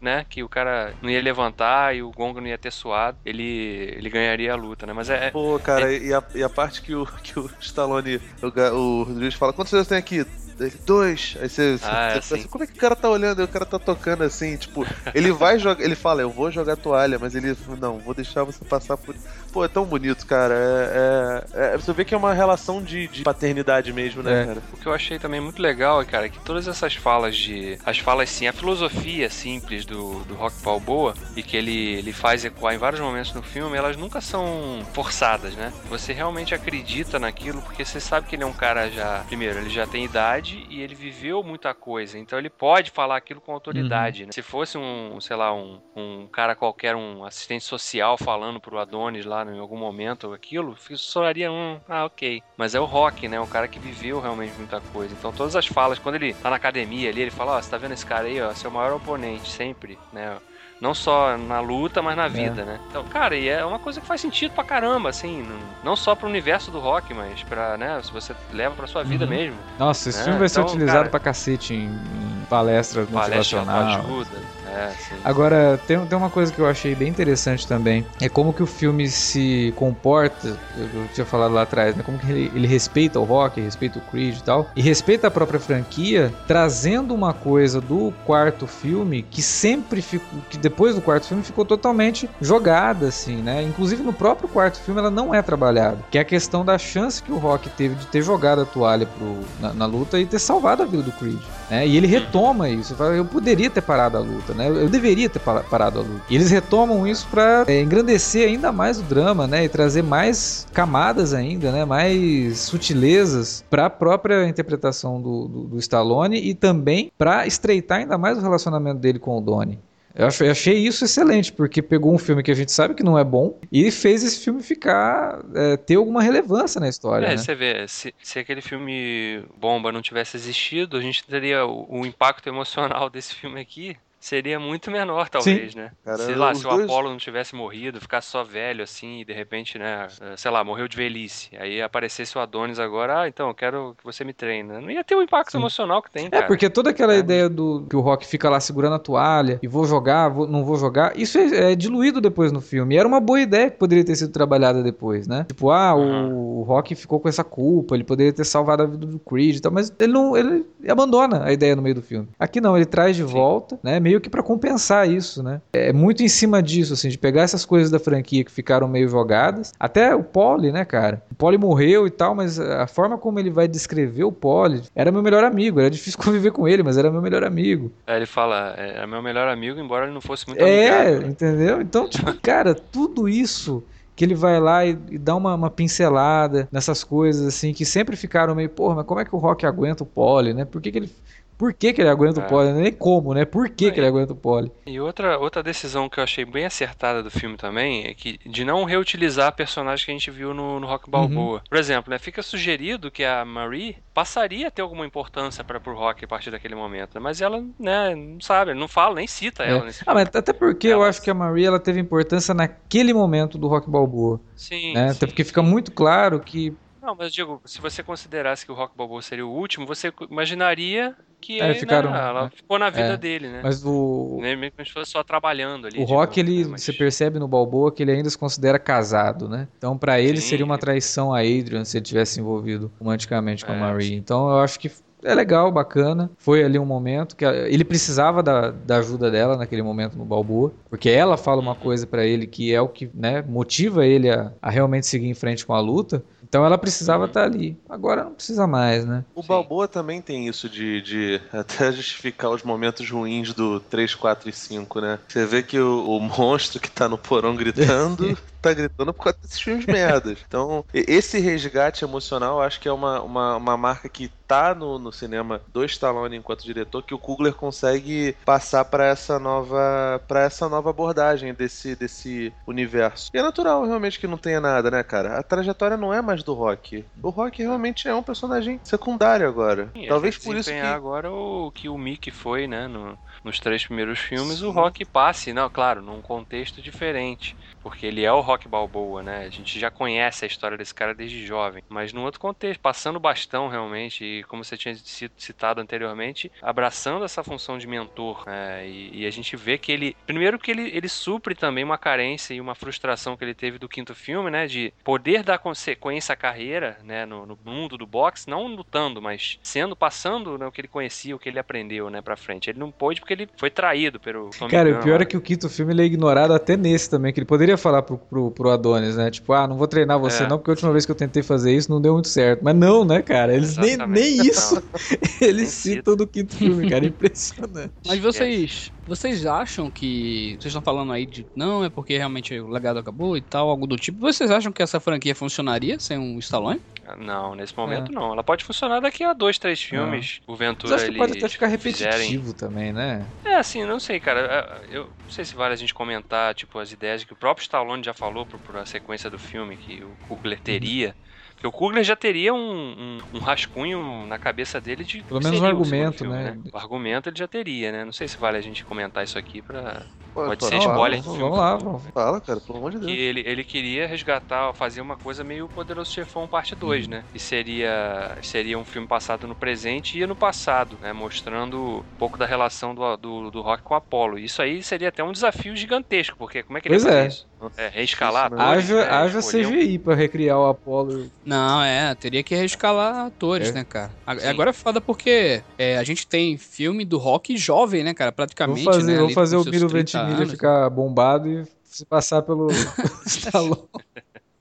né? Que o cara não ia levantar e o Gongo não ia ter suado. Ele, ele ganharia a luta, né? Mas é. pô, cara, é... E, a, e a parte que o, que o Stallone, o, o Rodrigues fala: quantos anos tem aqui? Dele, dois. Aí você, ah, você pensa, como é que o cara tá olhando? E o cara tá tocando assim, tipo, ele vai jogar, ele fala, eu vou jogar toalha, mas ele, não, vou deixar você passar por. Pô, é tão bonito, cara. É, é, é você vê que é uma relação de, de paternidade mesmo, né, é. cara? O que eu achei também muito legal, cara, é que todas essas falas de. As falas sim, a filosofia simples do, do Rock Balboa e que ele, ele faz ecoar em vários momentos no filme, elas nunca são forçadas, né? Você realmente acredita naquilo porque você sabe que ele é um cara já. Primeiro, ele já tem idade idade e ele viveu muita coisa. Então ele pode falar aquilo com autoridade. Uhum. Né? Se fosse um, sei lá, um, um cara qualquer, um assistente social falando pro Adonis lá em algum momento aquilo, soaria um, ah, ok. Mas é o Rock, né? O cara que viveu realmente muita coisa. Então todas as falas, quando ele tá na academia ali, ele fala, ó, oh, você tá vendo esse cara aí, ó, seu maior oponente, sempre, né? Não só na luta, mas na é. vida, é. né? Então, cara, e é uma coisa que faz sentido pra caramba, assim, não só pro universo do rock, mas pra, né, se você leva pra sua vida uhum. mesmo. Nossa, esse né? filme vai ser então, utilizado cara, pra cacete em, em palestras motivacionais. Ajuda. É, Agora, tem, tem uma coisa que eu achei bem interessante também. É como que o filme se comporta. Eu, tinha falado lá atrás, né? Como que ele, ele respeita o rock, respeita o Creed e tal. E respeita a própria franquia, trazendo uma coisa do quarto filme que sempre ficou. que depois do quarto filme ficou totalmente jogada, assim, né? Inclusive no próprio quarto filme ela não é trabalhada. Que é a questão da chance que o Rock teve de ter jogado a toalha pro, na, na luta e ter salvado a vida do Creed. Né? E ele retoma isso. Eu poderia ter parado a luta, né? Eu deveria ter parado a luta. E eles retomam isso para é, engrandecer ainda mais o drama, né? E trazer mais camadas ainda, né? Mais sutilezas para a própria interpretação do, do, do Stallone e também para estreitar ainda mais o relacionamento dele com o Donnie. Eu achei isso excelente, porque pegou um filme que a gente sabe que não é bom e fez esse filme ficar. É, ter alguma relevância na história. É, né? você vê, se, se aquele filme bomba não tivesse existido, a gente teria o, o impacto (laughs) emocional desse filme aqui seria muito menor, talvez, Sim. né? Cara, sei lá, se o dois... Apollo não tivesse morrido, ficasse só velho, assim, e de repente, né, eh, sei lá, morreu de velhice. Aí aparecesse o Adonis agora, ah, então, eu quero que você me treine. Não ia ter o impacto Sim. emocional que tem, é, cara. É, porque toda aquela é. ideia do que o Rock fica lá segurando a toalha e vou jogar, vou, não vou jogar, isso é, é, diluído depois no filme. E era uma boa ideia que poderia ter sido trabalhada depois, né? Tipo, ah, uhum. o Rock ficou com essa culpa, ele poderia ter salvado a vida do Creed e tal, mas ele não, ele abandona a ideia no meio do filme. Aqui não, ele traz de Sim. volta, né, meio que para compensar isso, né? É muito em cima disso, assim, de pegar essas coisas da franquia que ficaram meio jogadas. Até o Polly, né, cara? O Polly morreu e tal, mas a forma como ele vai descrever o Polly era meu melhor amigo. Era difícil (laughs) conviver com ele, mas era meu melhor amigo. É, ele fala, é, era meu melhor amigo, embora ele não fosse muito é, amigável. É, entendeu? Então, (laughs) tipo, cara, tudo isso que ele vai lá e, e dá uma, uma, pincelada nessas coisas assim que sempre ficaram meio, porra, mas como é que o Rock aguenta o Polly, né? Por que, que ele por que, que ele aguenta é. o pole, nem como, né? Por que, que ele aguenta o pole. E outra, outra decisão que eu achei bem acertada do filme também é que de não reutilizar personagens que a gente viu no, no Rock Balboa. Uhum. Por exemplo, né, fica sugerido que a Marie passaria a ter alguma importância para pro Rock a partir daquele momento, né? mas ela, né, não sabe, não fala, nem cita é. ela nesse Ah, mas até porque ela... eu acho que a Marie ela teve importância naquele momento do Rock Balboa. Sim, né? sim Até porque fica muito claro que não, mas digo, se você considerasse que o Rock Balboa seria o último, você imaginaria que é, ficaram, né, ela ficou na vida é, dele, né? Mas o. Nem mesmo que fosse só trabalhando ali. O Rock, ele, né, mas... você percebe no Balboa que ele ainda se considera casado, né? Então, para ele Sim. seria uma traição a Adrian se ele tivesse envolvido romanticamente com é, a Marie. Então, eu acho que é legal, bacana. Foi ali um momento que ele precisava da, da ajuda dela naquele momento no Balboa, porque ela fala uma coisa para ele que é o que né, motiva ele a, a realmente seguir em frente com a luta. Então ela precisava estar uhum. tá ali. Agora não precisa mais, né? O Sim. Balboa também tem isso de, de (laughs) até justificar os momentos ruins do 3, 4 e 5, né? Você vê que o, o monstro que tá no porão gritando (laughs) tá gritando por causa desses filmes merdas. Então, esse resgate emocional acho que é uma, uma, uma marca que tá no, no cinema do Stallone enquanto diretor que o Kugler consegue passar para essa nova para essa nova abordagem desse, desse universo. E é natural realmente que não tenha nada, né, cara? A trajetória não é mais do Rock. O Rock realmente é um personagem secundário agora. Sim, Talvez por isso que agora o que o Mickey foi, né, no, nos três primeiros filmes, Sim. o Rock passe, não, claro, num contexto diferente, porque ele é o Rock Balboa, né? A gente já conhece a história desse cara desde jovem, mas num outro contexto, passando bastão realmente, e como você tinha citado anteriormente, abraçando essa função de mentor, né? e, e, a gente vê que ele, primeiro que ele, ele supre também uma carência e uma frustração que ele teve do quinto filme, né? De poder dar consequência à carreira, né? No, no mundo do boxe, não lutando, mas sendo, passando né, o que ele conhecia, o que ele aprendeu, né, pra frente. Ele não pôde porque ele foi traído pelo Cara, o pior é que o quinto filme ele é ignorado até nesse também, que ele poderia falar pro, pro, pro Adonis, né? Tipo, ah, não vou treinar você é. não, porque a última vez que eu tentei fazer isso não deu muito certo. Mas não, né, cara? Eles nem, nem isso (laughs) eles citam no quinto filme, cara. Impressionante. (laughs) Mas vocês, vocês acham que. Vocês estão falando aí de. Não, é porque realmente o legado acabou e tal, algo do tipo. Vocês acham que essa franquia funcionaria sem um Stallone? Não, nesse momento é. não. Ela pode funcionar daqui a dois, três filmes. É. O Ventura Mas acho que pode até ficar repetitivo fizerem... também, né? É, assim, não sei, cara. É, eu não sei se vale a gente comentar, tipo, as ideias que o próprio Stallone já falou por, por a sequência do filme que o Kugler teria. Uhum. Porque o Kugler já teria um, um, um, rascunho na cabeça dele de. Pelo menos um argumento, filme, né? né? O argumento ele já teria, né? Não sei se vale a gente comentar isso aqui pra. Pode ser spoiler. Vamos, vamos lá, vamos. Fala, cara, pelo amor de Deus. Que ele, ele queria resgatar, fazer uma coisa meio Poderoso Chefão parte 2, uhum. né? E seria, seria um filme passado no presente e no passado, né? Mostrando um pouco da relação do, do, do Rock com o Apollo. Isso aí seria até um desafio gigantesco, porque como é que ele pois ia fazer é. isso? É, reescalar Haja, né? haja CGI um... pra recriar o Apollo. Não, é, teria que reescalar atores, é. né, cara? Sim. Agora é foda porque é, a gente tem filme do rock jovem, né, cara? Praticamente. Vou fazer, né, vou fazer o Biro Ventimiglia ficar bombado e se passar pelo (laughs) Stallone.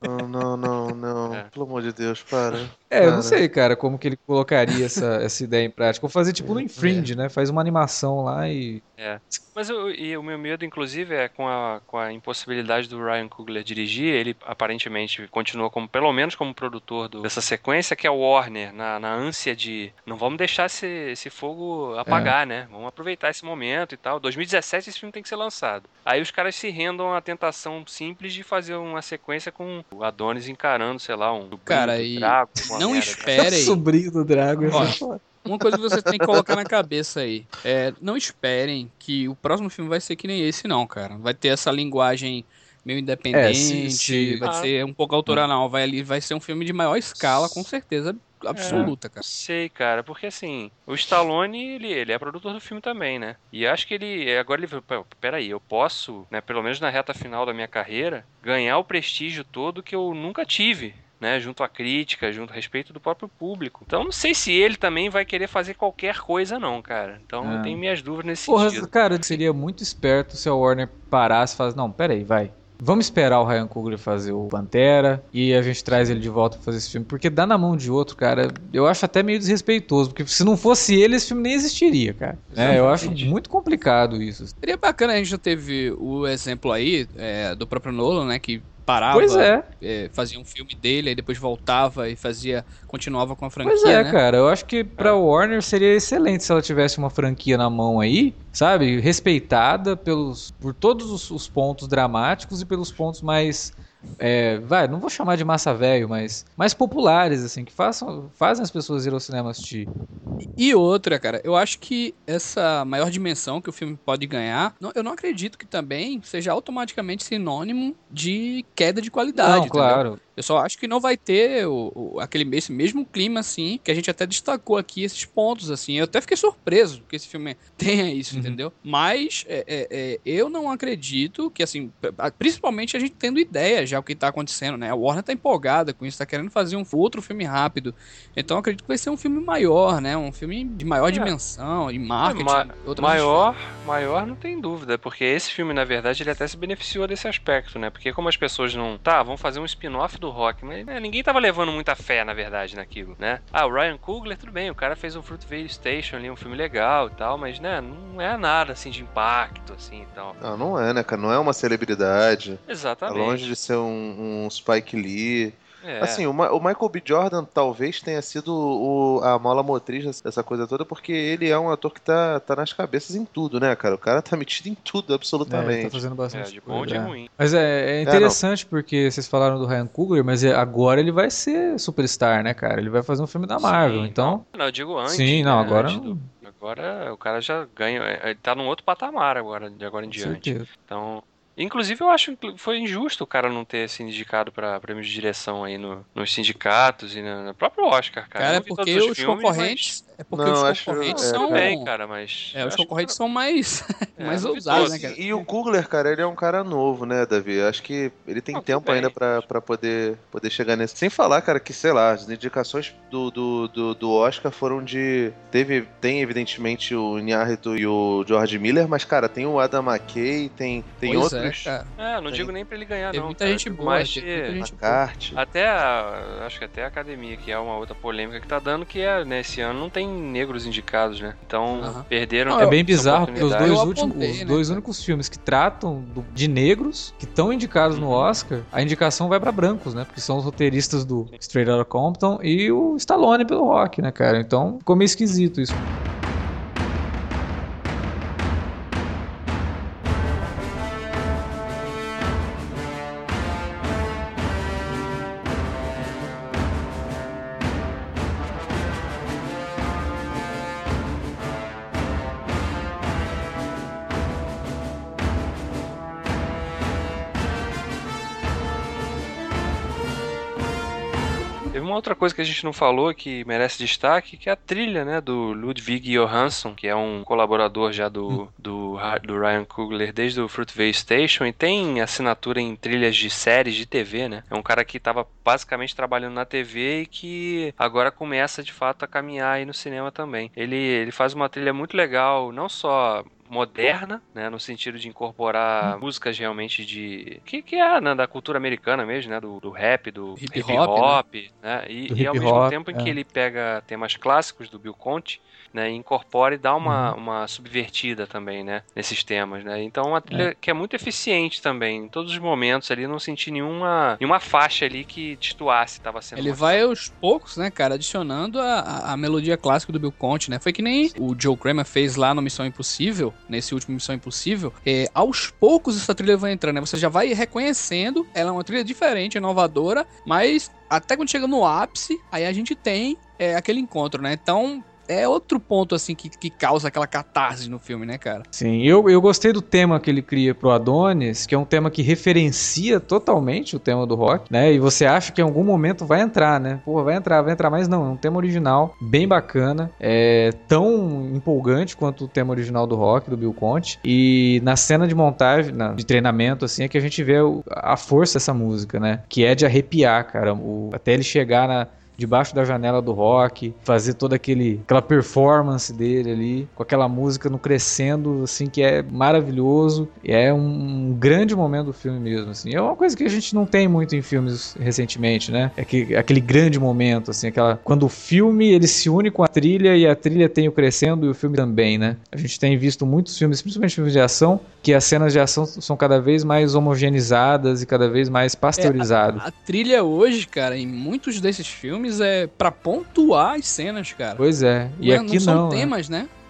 Não, não, não, não. É. Pelo amor de Deus, para. É, eu não sei, cara, como que ele colocaria essa, (laughs) essa ideia em prática. Vou fazer tipo no Infringe, é. né? Faz uma animação lá e. É. Mas eu, e o meu medo, inclusive, é com a, com a impossibilidade do Ryan Coogler dirigir. Ele aparentemente continua como, pelo menos, como produtor do, dessa sequência, que é o Warner, na, na ânsia de. Não vamos deixar esse, esse fogo apagar, é. né? Vamos aproveitar esse momento e tal. 2017 esse filme tem que ser lançado. Aí os caras se rendam à tentação simples de fazer uma sequência com o Adonis encarando, sei lá, um cara, e Drago, (laughs) não merda, esperem. sobrinho do Drago. Ó, uma coisa que você tem que colocar na cabeça aí é não esperem que o próximo filme vai ser que nem esse, não, cara. Vai ter essa linguagem meio independente, é, sim, sim. vai ah. ser um pouco autoral, não. Vai, vai ser um filme de maior escala, com certeza absoluta, é, cara. Sei, cara, porque assim, o Stallone, ele, ele é produtor do filme também, né? E acho que ele, agora ele, peraí, eu posso, né, pelo menos na reta final da minha carreira, ganhar o prestígio todo que eu nunca tive. Né, junto à crítica, junto a respeito do próprio público. Então não sei se ele também vai querer fazer qualquer coisa não, cara. Então é. eu tenho minhas dúvidas nesse Porra, sentido. Cara, seria muito esperto se a Warner parasse e falasse, não, peraí, vai. Vamos esperar o Ryan Coogler fazer o Pantera e a gente traz ele de volta pra fazer esse filme. Porque dá na mão de outro, cara, eu acho até meio desrespeitoso. Porque se não fosse ele, esse filme nem existiria, cara. É, eu acho muito complicado isso. Seria bacana, a gente já teve o exemplo aí é, do próprio Nolan, né? Que parava, pois é. é. fazia um filme dele, aí depois voltava e fazia, continuava com a franquia. Pois é, né? cara. Eu acho que pra é. Warner seria excelente se ela tivesse uma franquia na mão aí, sabe? Respeitada pelos, por todos os, os pontos dramáticos e pelos pontos mais é, vai, não vou chamar de massa velho, mas mais populares, assim, que façam, fazem as pessoas ir ao cinema assistir. E outra, cara, eu acho que essa maior dimensão que o filme pode ganhar, não, eu não acredito que também seja automaticamente sinônimo de queda de qualidade. Não, claro. Eu só acho que não vai ter o, o, aquele esse mesmo clima, assim, que a gente até destacou aqui, esses pontos, assim. Eu até fiquei surpreso que esse filme (laughs) tenha isso, uhum. entendeu? Mas é, é, é, eu não acredito que, assim, principalmente a gente tendo ideia já o que tá acontecendo, né? A Warner tá empolgada com isso, tá querendo fazer um outro filme rápido. Então eu acredito que vai ser um filme maior, né? Um filme de maior é. dimensão, de marketing. Ma maior, maior não tem dúvida, porque esse filme, na verdade, ele até se beneficiou desse aspecto, né? Porque como as pessoas não. Tá, vamos fazer um spin-off do do rock, mas né, ninguém tava levando muita fé, na verdade, naquilo, né? Ah, o Ryan Coogler, tudo bem, o cara fez um Fruitvale Station ali, um filme legal e tal, mas, né, não é nada, assim, de impacto, assim, e tal. Não, não é, né, cara? Não é uma celebridade. Exatamente. Tá longe de ser um, um Spike Lee. É. Assim, o, o, Michael B. Jordan talvez tenha sido o, a mola motriz dessa coisa toda, porque ele é um ator que tá, tá nas cabeças em tudo, né, cara? O cara tá metido em tudo, absolutamente. É, tá fazendo bastante. É, de bom ou de é. ruim. Mas é, é interessante porque vocês falaram do Ryan Coogler, mas agora ele vai ser superstar, né, cara? Ele vai fazer um filme da Marvel, Sim, então. Não, eu digo antes. Sim, não, né, agora. Agora o cara já ganha. Ele tá num outro patamar agora, de agora em diante. Certeza. Então, Inclusive, eu acho que foi injusto o cara não ter se indicado para prêmio de direção aí no, nos sindicatos e no, no próprio Oscar, cara. Cara, porque os, os filmes, concorrentes. É porque não, os concorrentes acho, são. Bem, cara, mas. É, os concorrentes que... são mais. É, (laughs) mais ousados, né, cara? E o Kugler, cara, ele é um cara novo, né, Davi? Acho que ele tem tempo ainda para poder, poder chegar nesse. Sem falar, cara, que, sei lá, as indicações do, do, do, do Oscar foram de. Teve, tem, evidentemente, o Inharito e o George Miller, mas, cara, tem o Adam McKay, tem, tem pois é, outros. É, é não tem... digo nem pra ele ganhar, tem não. Muita cara, gente boa, mas de... muita gente boa. Até a, acho que até a academia, que é uma outra polêmica que tá dando, que é, né, esse ano não tem negros indicados, né? Então uhum. perderam. Não, é bem bizarro, porque os dois, últimos, apontei, os né, dois únicos filmes que tratam do, de negros, que estão indicados uhum. no Oscar, a indicação vai para brancos, né? Porque são os roteiristas do Straight Outta Compton e o Stallone pelo rock, né, cara? Então ficou meio esquisito isso. Outra coisa que a gente não falou que merece destaque, que é a trilha, né, do Ludwig Johansson, que é um colaborador já do, hum. do, do Ryan Coogler desde o Fruitvale Station e tem assinatura em trilhas de séries de TV, né? É um cara que estava basicamente trabalhando na TV e que agora começa de fato a caminhar aí no cinema também. Ele, ele faz uma trilha muito legal, não só moderna, né, no sentido de incorporar hum. músicas realmente de que, que é né, da cultura americana mesmo, né, do, do rap, do hip hop, hip -hop né? né? E, e ao mesmo tempo em é. que ele pega temas clássicos do Bill Conti, né, incorpora e dá uma, uhum. uma subvertida também, né, nesses temas, né? Então uma trilha é. que é muito eficiente também, em todos os momentos ali, não senti nenhuma, nenhuma faixa ali que destoasse, estava sendo Ele vai aos poucos, né, cara, adicionando a, a melodia clássica do Bill Conte, né? Foi que nem o Joe Kramer fez lá no Missão Impossível, nesse último Missão Impossível, é, aos poucos essa trilha vai entrando, né? Você já vai reconhecendo, ela é uma trilha diferente, inovadora, mas até quando chega no ápice, aí a gente tem é, aquele encontro, né? Então, é outro ponto, assim, que, que causa aquela catarse no filme, né, cara? Sim, eu, eu gostei do tema que ele cria pro Adonis, que é um tema que referencia totalmente o tema do rock, né? E você acha que em algum momento vai entrar, né? Pô, vai entrar, vai entrar, mas não, é um tema original, bem bacana, é tão empolgante quanto o tema original do rock, do Bill Conte. E na cena de montagem, na, de treinamento, assim, é que a gente vê a força dessa música, né? Que é de arrepiar, cara. O, até ele chegar na, debaixo da janela do rock, fazer toda aquele, aquela performance dele ali, com aquela música no crescendo, assim, que é maravilhoso. E é um, grande momento do filme mesmo, assim. É uma coisa que a gente não tem muito em filmes recentemente, né? É que, aquele grande momento, assim, aquela... Quando o filme, ele se une com a trilha e a trilha tem o crescendo e o filme também, né? A gente tem visto muitos filmes, principalmente filmes de ação, que as cenas de ação são cada vez mais homogeneizadas e cada vez mais pasteurizadas. É, a, a trilha hoje, cara, em muitos desses filmes filmes é para pontuar as cenas, cara. Pois é. E não, aqui não. São não, né? temas,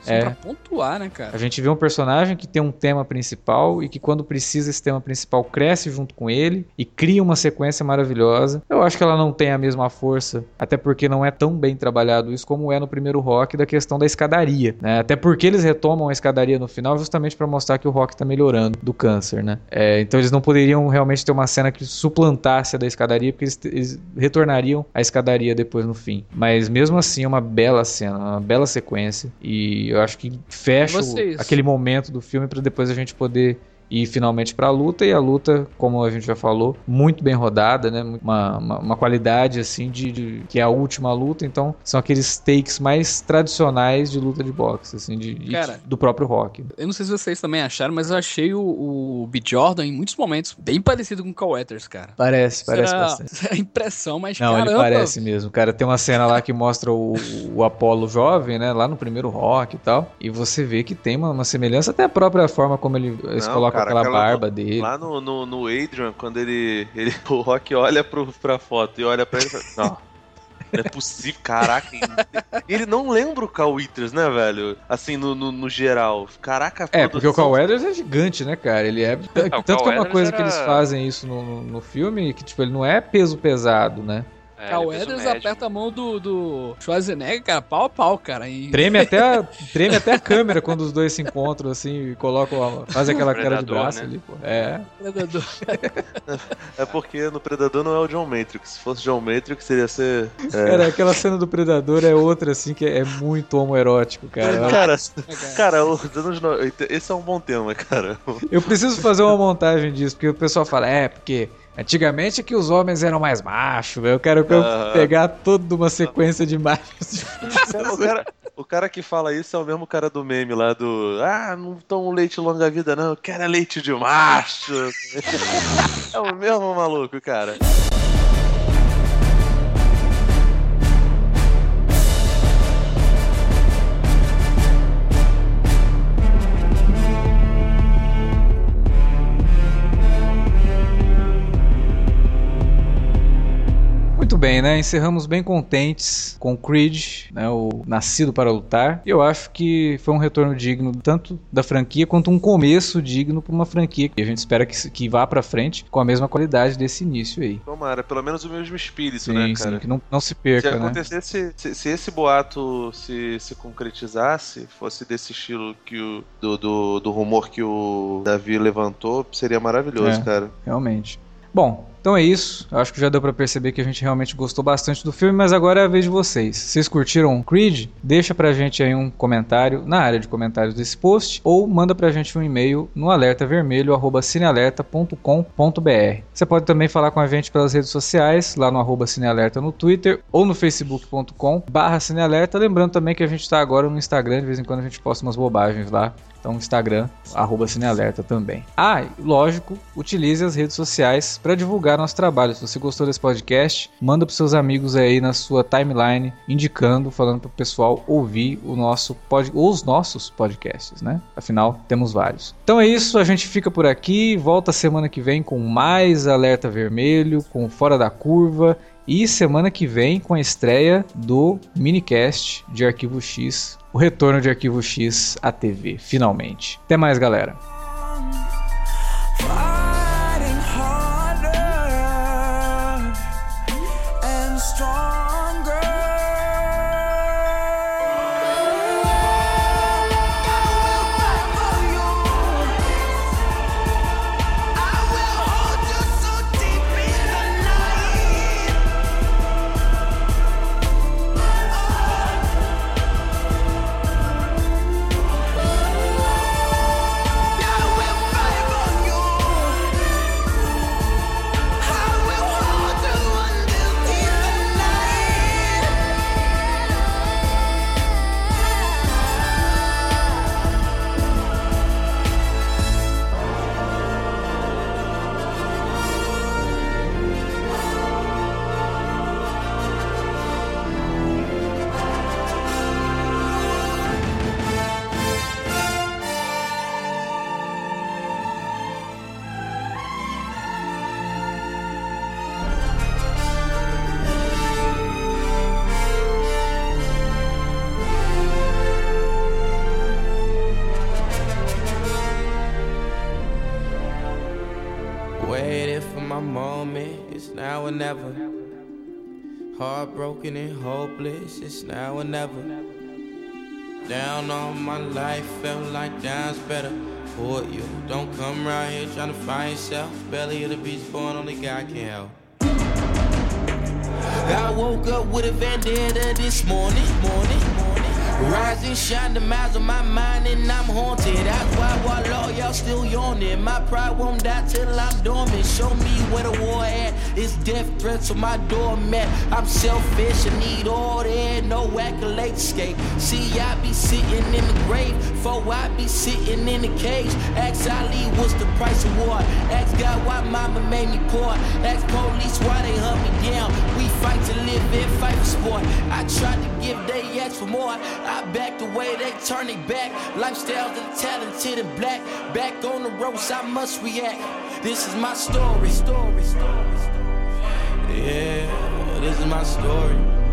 né? é. pra pontuar, né, cara? A gente vê um personagem que tem um tema principal e que quando precisa esse tema principal cresce junto com ele e cria uma sequência maravilhosa. Eu acho que ela não tem a mesma força, até porque não é tão bem trabalhado isso como é no primeiro rock da questão da escadaria, né? Até porque eles retomam a escadaria no final justamente para mostrar que o rock tá melhorando do câncer, né? É, então eles não poderiam realmente ter uma cena que suplantasse a da escadaria, porque eles, eles retornariam à escadaria depois no fim. Mas mesmo assim é uma bela cena, uma bela sequência e eu acho que fecha o, aquele momento do filme para depois a gente poder ir finalmente para a luta e a luta, como a gente já falou, muito bem rodada, né? Uma, uma, uma qualidade assim de, de, que é a última luta, então são aqueles takes mais tradicionais de luta de boxe, assim, de, Cara, do próprio rock. Eu não sei se vocês também acharam, mas eu achei o, o B. Jordan em muitos momentos bem parecido com o Carl Weathers, cara. Parece, parece era, bastante. (laughs) a impressão, mas não, caramba. ele parece mesmo. Cara, tem uma cena lá que mostra o, o Apollo jovem, né? Lá no primeiro rock e tal. E você vê que tem uma, uma semelhança, até a própria forma como ele, eles colocam aquela, aquela barba dele. Lá no, no, no, Adrian, quando ele, ele. (laughs) O Rock olha pro, pra foto e olha pra ele e fala. Não. Não é possível, caraca. Ele não lembra o Cal Withers, né, velho? Assim, no, no, no geral. Caraca, É, porque o Cal Withers é gigante, né, cara? Ele é. Tanto que é uma coisa era... que eles fazem isso no, no filme, que, tipo, ele não é peso pesado, né? É, Carl aperta a mão do, do Schwarzenegger, cara, pau a pau, cara. E... Treme, até a, (laughs) treme até a câmera quando os dois se encontram, assim, e colocam, fazem aquela cara de braço né? ali, pô. É. Predador. (laughs) é porque no Predador não é o John Matrix. Se fosse John Matrix, seria ser. É... Cara, aquela cena do Predador é outra, assim, que é muito homoerótico, cara. Cara, cara, esse é um bom tema, cara. Eu preciso fazer uma montagem disso, porque o pessoal fala, é, porque Antigamente é que os homens eram mais machos, eu quero uh... pegar toda uma sequência de machos. o, cara, o cara que fala isso é o mesmo cara do meme lá do Ah, não tomo leite longa vida não, eu quero é leite de macho. (laughs) é o mesmo maluco, cara. Muito bem, né? Encerramos bem contentes com Creed, né? O Nascido para Lutar. E eu acho que foi um retorno digno tanto da franquia quanto um começo digno para uma franquia que a gente espera que, que vá para frente com a mesma qualidade desse início aí. Tomara, pelo menos o mesmo espírito, sim, né, cara? Sim, que não, não se perca, se né? acontecesse, se, se, esse boato se, se concretizasse, fosse desse estilo que o, do, do, do rumor que o Davi levantou, seria maravilhoso, é, cara. Realmente. Bom, então é isso. Acho que já deu para perceber que a gente realmente gostou bastante do filme, mas agora é a vez de vocês. Vocês curtiram Creed? Deixa pra gente aí um comentário na área de comentários desse post ou manda pra gente um e-mail no alertavermelho@cinealerta.com.br. Você pode também falar com a gente pelas redes sociais, lá no arroba cinealerta no Twitter ou no facebook.com/cinealerta, lembrando também que a gente está agora no Instagram, de vez em quando a gente posta umas bobagens lá. Então, Instagram, arroba Cinealerta também. Ah, lógico, utilize as redes sociais para divulgar nosso trabalho. Se você gostou desse podcast, manda para seus amigos aí na sua timeline, indicando, falando para o pessoal ouvir o nosso pod, os nossos podcasts, né? Afinal, temos vários. Então é isso, a gente fica por aqui. Volta semana que vem com mais Alerta Vermelho, com Fora da Curva. E semana que vem com a estreia do minicast de Arquivo X o retorno de Arquivo X à TV, finalmente. Até mais, galera. Broken and hopeless, it's now or never. Down on my life, felt like down's better for you. Don't come around here trying to find yourself. Belly of the beast born, only God can help. I woke up with a vendetta this morning, morning. Rise and shine the miles on my mind and I'm haunted. That's why while all y'all still yawning. My pride won't die till I'm dormant. Show me where the war at. It's death threats on my doormat. I'm selfish, I need all order, no accolade escape. See, I be sitting in the grave, for I be sitting in the cage. Ask Ali, what's the price of war? Ask God why mama made me poor. Ask police why they hunt me down. We fight to live and fight for sport. I tried to give they ask for more. I back the way they turn it back. Lifestyles of the talented and black. Back on the ropes, I must react. This is my story, story, story, story. Yeah, this is my story.